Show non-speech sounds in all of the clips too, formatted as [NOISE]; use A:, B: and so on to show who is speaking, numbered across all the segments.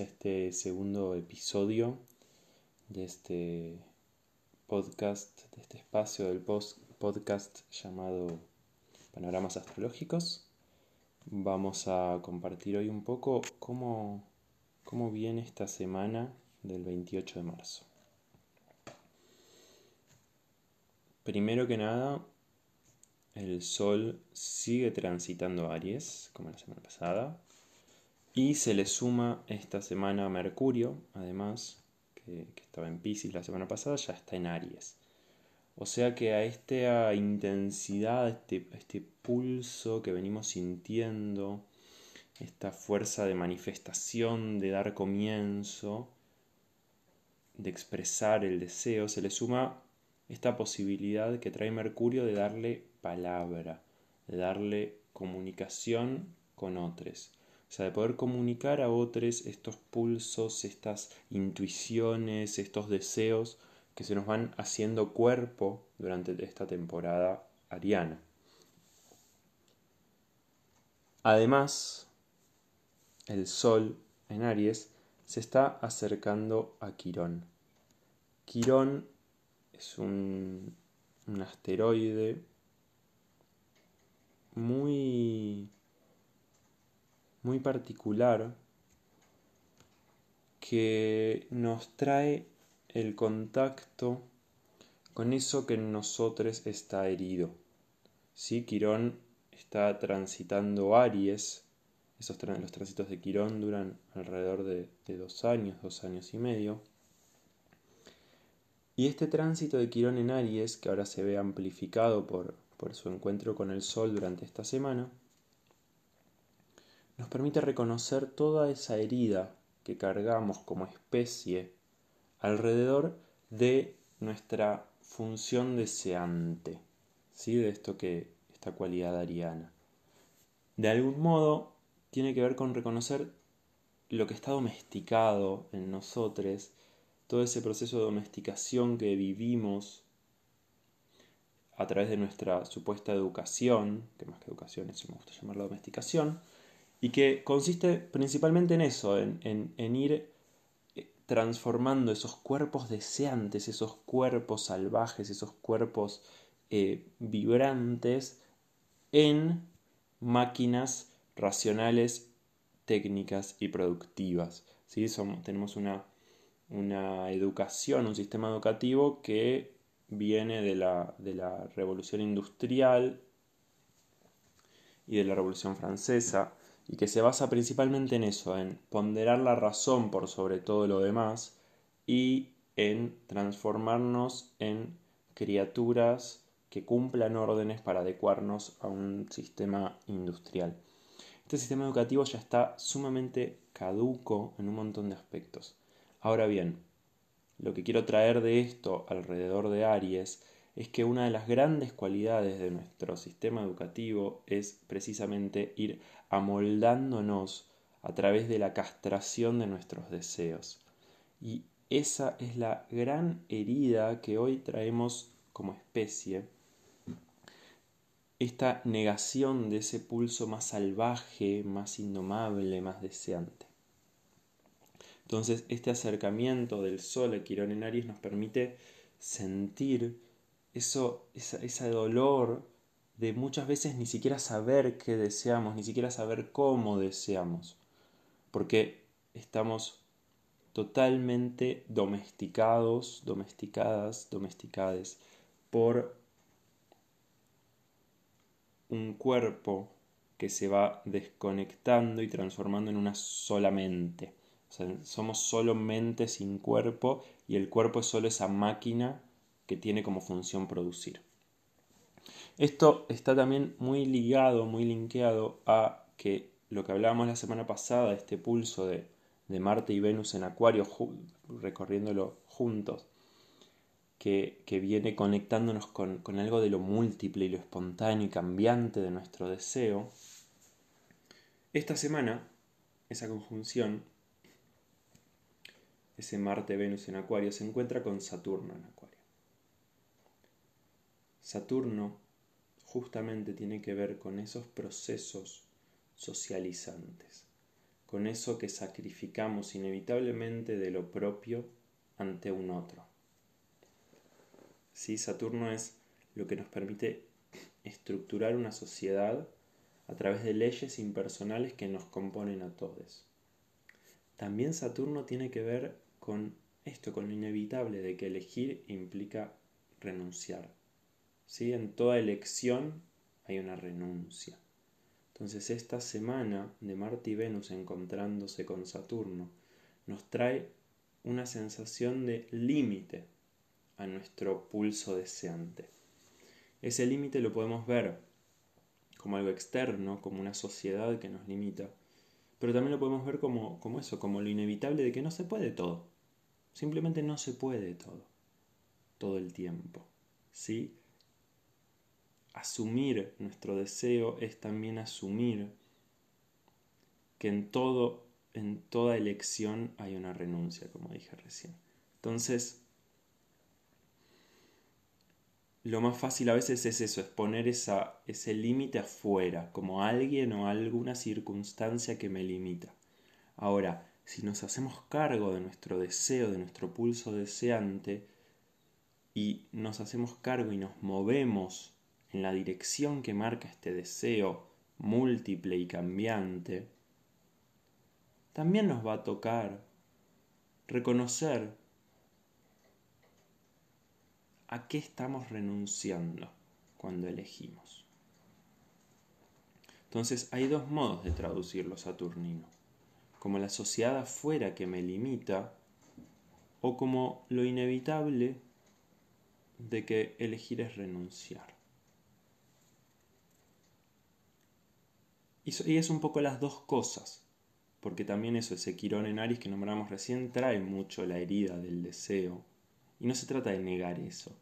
A: este segundo episodio de este podcast, de este espacio del podcast llamado Panoramas Astrológicos. Vamos a compartir hoy un poco cómo, cómo viene esta semana del 28 de marzo. Primero que nada, el Sol sigue transitando Aries, como la semana pasada, y se le suma esta semana Mercurio, además, que, estaba en Pisces la semana pasada, ya está en Aries. O sea que a esta intensidad, a este, este pulso que venimos sintiendo, esta fuerza de manifestación, de dar comienzo, de expresar el deseo, se le suma esta posibilidad que trae Mercurio de darle palabra, de darle comunicación con otros. O sea, de poder comunicar a otros estos pulsos, estas intuiciones, estos deseos que se nos van haciendo cuerpo durante esta temporada ariana. Además, el Sol en Aries se está acercando a Quirón. Quirón es un, un asteroide muy muy particular que nos trae el contacto con eso que en nosotros está herido. ¿Sí? Quirón está transitando Aries, esos los tránsitos de Quirón duran alrededor de, dos años, dos años y medio. Y este tránsito de Quirón en Aries, que ahora se ve amplificado por, por su encuentro con el Sol durante esta semana, nos permite reconocer toda esa herida que cargamos como especie alrededor de nuestra función deseante, ¿sí? de esto que esta cualidad ariana. De algún modo tiene que ver con reconocer lo que está domesticado en nosotros, todo ese proceso de domesticación que vivimos a través de nuestra supuesta educación, que más que educación eso me gusta llamarla domesticación, y que consiste principalmente en eso, en, ir eh, transformando esos cuerpos deseantes, esos cuerpos salvajes, esos cuerpos eh, vibrantes en máquinas racionales, técnicas y productivas. ¿sí? tenemos una, educación, un sistema educativo que viene de la revolución industrial y de la revolución francesa, y que se basa principalmente en eso, en ponderar la razón por sobre todo lo demás y en transformarnos en criaturas que cumplan órdenes para adecuarnos a un sistema industrial. Este sistema educativo ya está sumamente caduco en un montón de aspectos. Ahora bien, lo que quiero traer de esto alrededor de Aries es que una de las grandes cualidades de nuestro sistema educativo es precisamente ir amoldándonos a través de la castración de nuestros deseos. Y esa es la gran herida que hoy traemos como especie, esta negación de ese pulso más salvaje, más indomable, más deseante. Entonces, este acercamiento del Sol a Quirón en Aries nos permite sentir eso, ese dolor de muchas veces ni siquiera saber qué deseamos, ni siquiera saber cómo deseamos, porque estamos totalmente domesticados, domesticadas, domesticades por un cuerpo que se va desconectando y transformando en una sola mente. somos solo mente sin cuerpo y el cuerpo es solo esa máquina que tiene como función producir. Esto está también muy ligado, muy linkeado a que lo que hablábamos la semana pasada, este pulso de, Marte y Venus en Acuario, recorriéndolo juntos, que, viene conectándonos con, con algo de lo múltiple y lo espontáneo y cambiante de nuestro deseo. Esta semana, esa conjunción, ese Marte-Venus en Acuario, se encuentra con Saturno en Acuario. Saturno justamente tiene que ver con esos procesos socializantes, con eso que sacrificamos inevitablemente de lo propio ante un otro. ¿Sí? Saturno es lo que nos permite estructurar una sociedad a través de leyes impersonales que nos componen a todos. También Saturno tiene que ver con esto, con lo inevitable de que elegir implica renunciar. ¿Sí? En toda elección hay una renuncia. Entonces esta semana de Marte y Venus encontrándose con Saturno nos trae una sensación de límite a nuestro pulso deseante. Ese límite lo podemos ver como algo externo, como una sociedad que nos limita, pero también lo podemos ver como, como eso, como lo inevitable de que no se puede todo. Simplemente no se puede todo, todo el tiempo. ¿Sí? Asumir nuestro deseo es también asumir que en todo, en toda elección hay una renuncia, como dije recién. Entonces, lo más fácil a veces es eso, es poner esa, ese límite afuera, como alguien o alguna circunstancia que me limita. Ahora, si nos hacemos cargo de nuestro deseo, de nuestro pulso deseante, y nos hacemos cargo y nos movemos en la dirección que marca este deseo múltiple y cambiante, también nos va a tocar reconocer a qué estamos renunciando cuando elegimos. Entonces hay dos modos de traducir lo saturnino, como la sociedad afuera que me limita o como lo inevitable de que elegir es renunciar. Y es un poco las dos cosas, porque también eso, ese Quirón en Aries que nombramos recién, trae mucho la herida del deseo. Y no se trata de negar eso,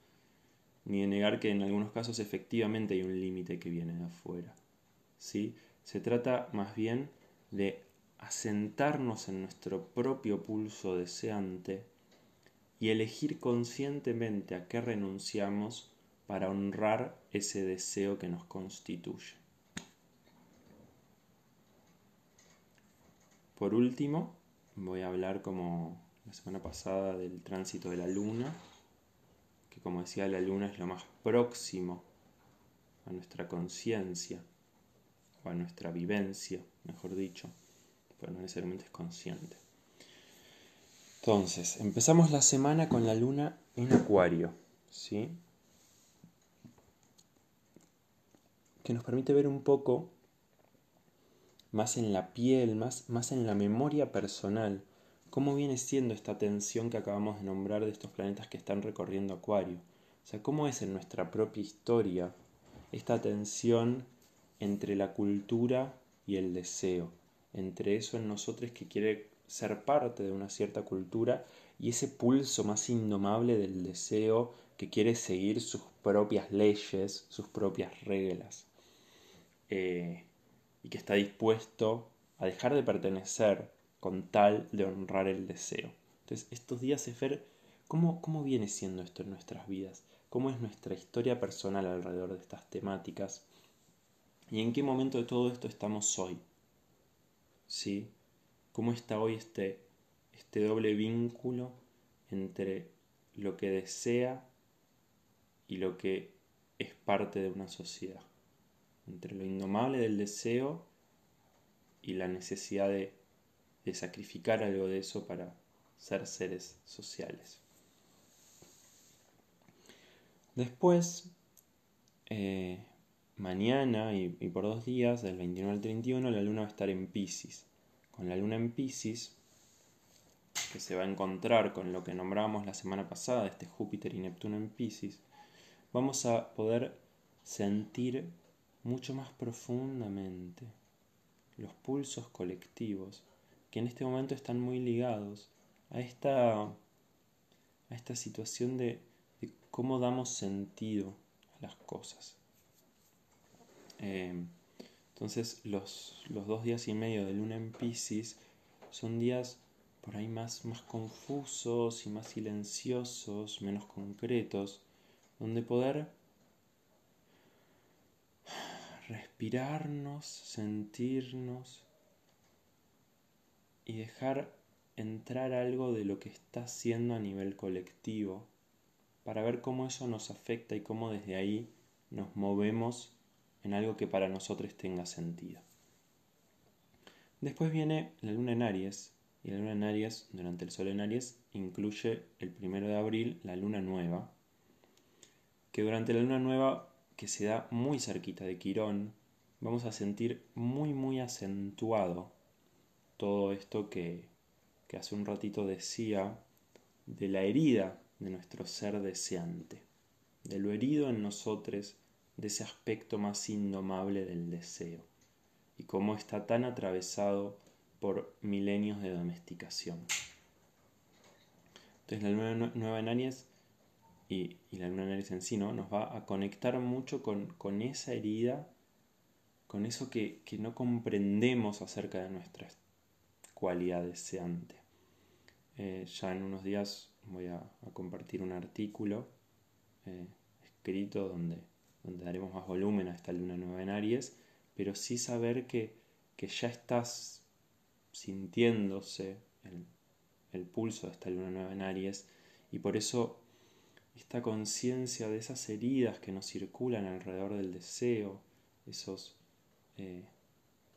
A: ni de negar que en algunos casos efectivamente hay un límite que viene de afuera. ¿sí? Se trata más bien de asentarnos en nuestro propio pulso deseante y elegir conscientemente a qué renunciamos para honrar ese deseo que nos constituye. Por último, voy a hablar como la semana pasada del tránsito de la luna, que como decía la luna es lo más próximo a nuestra conciencia, o a nuestra vivencia, mejor dicho, pero no necesariamente es consciente. Entonces, empezamos la semana con la luna en acuario, ¿sí? Que nos permite ver un poco más en la piel, más, más en la memoria personal, cómo viene siendo esta tensión que acabamos de nombrar de estos planetas que están recorriendo Acuario. O sea, cómo es en nuestra propia historia esta tensión entre la cultura y el deseo, entre eso en nosotros que quiere ser parte de una cierta cultura y ese pulso más indomable del deseo que quiere seguir sus propias leyes, sus propias reglas. Eh, y que está dispuesto a dejar de pertenecer con tal de honrar el deseo. Entonces, estos días es ver cómo, cómo viene siendo esto en nuestras vidas, cómo es nuestra historia personal alrededor de estas temáticas y en qué momento de todo esto estamos hoy. ¿Sí? ¿Cómo está hoy este, este doble vínculo entre lo que desea y lo que es parte de una sociedad? Entre lo indomable del deseo y la necesidad de, sacrificar algo de eso para ser seres sociales. Después, eh, mañana y, por dos días, del 29 al 31, la luna va a estar en Pisces. Con la luna en Pisces, que se va a encontrar con lo que nombramos la semana pasada, este Júpiter y Neptuno en Pisces, vamos a poder sentir mucho más profundamente los pulsos colectivos que en este momento están muy ligados a esta, a esta situación de, cómo damos sentido a las cosas. Eh, entonces los, los, dos días y medio de luna en Pisces son días por ahí más, más confusos y más silenciosos, menos concretos, donde poder respirarnos, sentirnos y dejar entrar algo de lo que está haciendo a nivel colectivo para ver cómo eso nos afecta y cómo desde ahí nos movemos en algo que para nosotros tenga sentido. Después viene la luna en Aries, y la luna en Aries, durante el sol en Aries, incluye el primero de abril la luna nueva, que durante la luna nueva, que se da muy cerquita de Quirón, vamos a sentir muy, muy acentuado todo esto que, que hace un ratito decía de la herida de nuestro ser deseante, de lo herido en nosotros, de ese aspecto más indomable del deseo, y cómo está tan atravesado por milenios de domesticación. Entonces la nueva en Y, la luna en Aries en sí ¿no? nos va a conectar mucho con, con esa herida, con eso que, que, no comprendemos acerca de nuestra cualidad deseante. Eh, ya en unos días voy a, compartir un artículo eh, escrito donde, donde daremos más volumen a esta luna nueva en Aries, pero sí saber que, que ya estás sintiéndose el, pulso de esta luna nueva en Aries y por eso esta conciencia de esas heridas que nos circulan alrededor del deseo, esos, eh,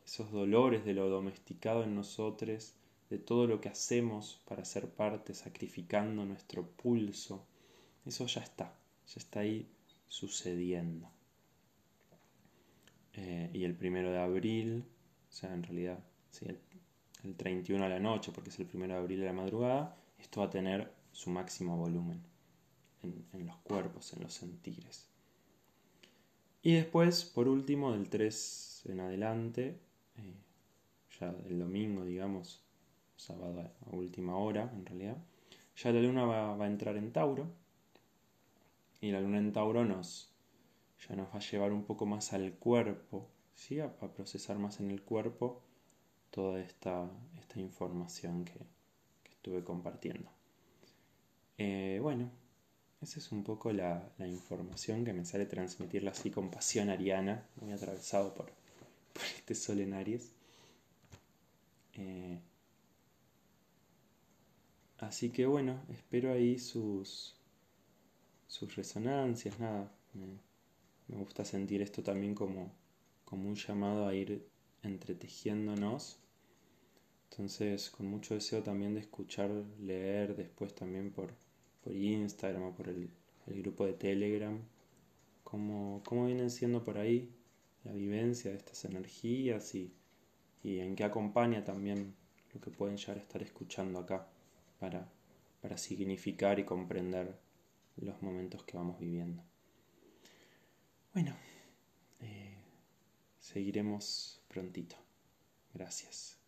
A: esos dolores de lo domesticado en nosotros, de todo lo que hacemos para ser parte, sacrificando nuestro pulso, eso ya está, ya está ahí sucediendo. Eh, y el primero de abril, o sea, en realidad, sí, el 31 a la noche, porque es el 1 de abril de la madrugada, esto va a tener su máximo volumen en, los cuerpos, en los sentires. Y después, por último, del 3 en adelante, eh, ya el domingo, digamos, sábado a última hora, en realidad, ya la luna va, a entrar en Tauro. Y la luna en Tauro nos, ya nos va a llevar un poco más al cuerpo, ¿sí? a procesar más en el cuerpo toda esta, esta información que, estuve compartiendo. Eh, bueno, esa es un poco la, información que me sale transmitirla así con pasión ariana, muy atravesado [LAUGHS] por, este sol en Aries. Eh, así que bueno, espero ahí sus, sus resonancias, nada. Me, gusta sentir esto también como, como un llamado a ir entretejiéndonos entonces, con mucho deseo también de escuchar, leer después también por, por Instagram o por el, grupo de Telegram, cómo, cómo, vienen siendo por ahí la vivencia de estas energías y, y, en qué acompaña también lo que pueden llegar a estar escuchando acá para, para significar y comprender los momentos que vamos viviendo. Bueno, eh, seguiremos prontito. Gracias.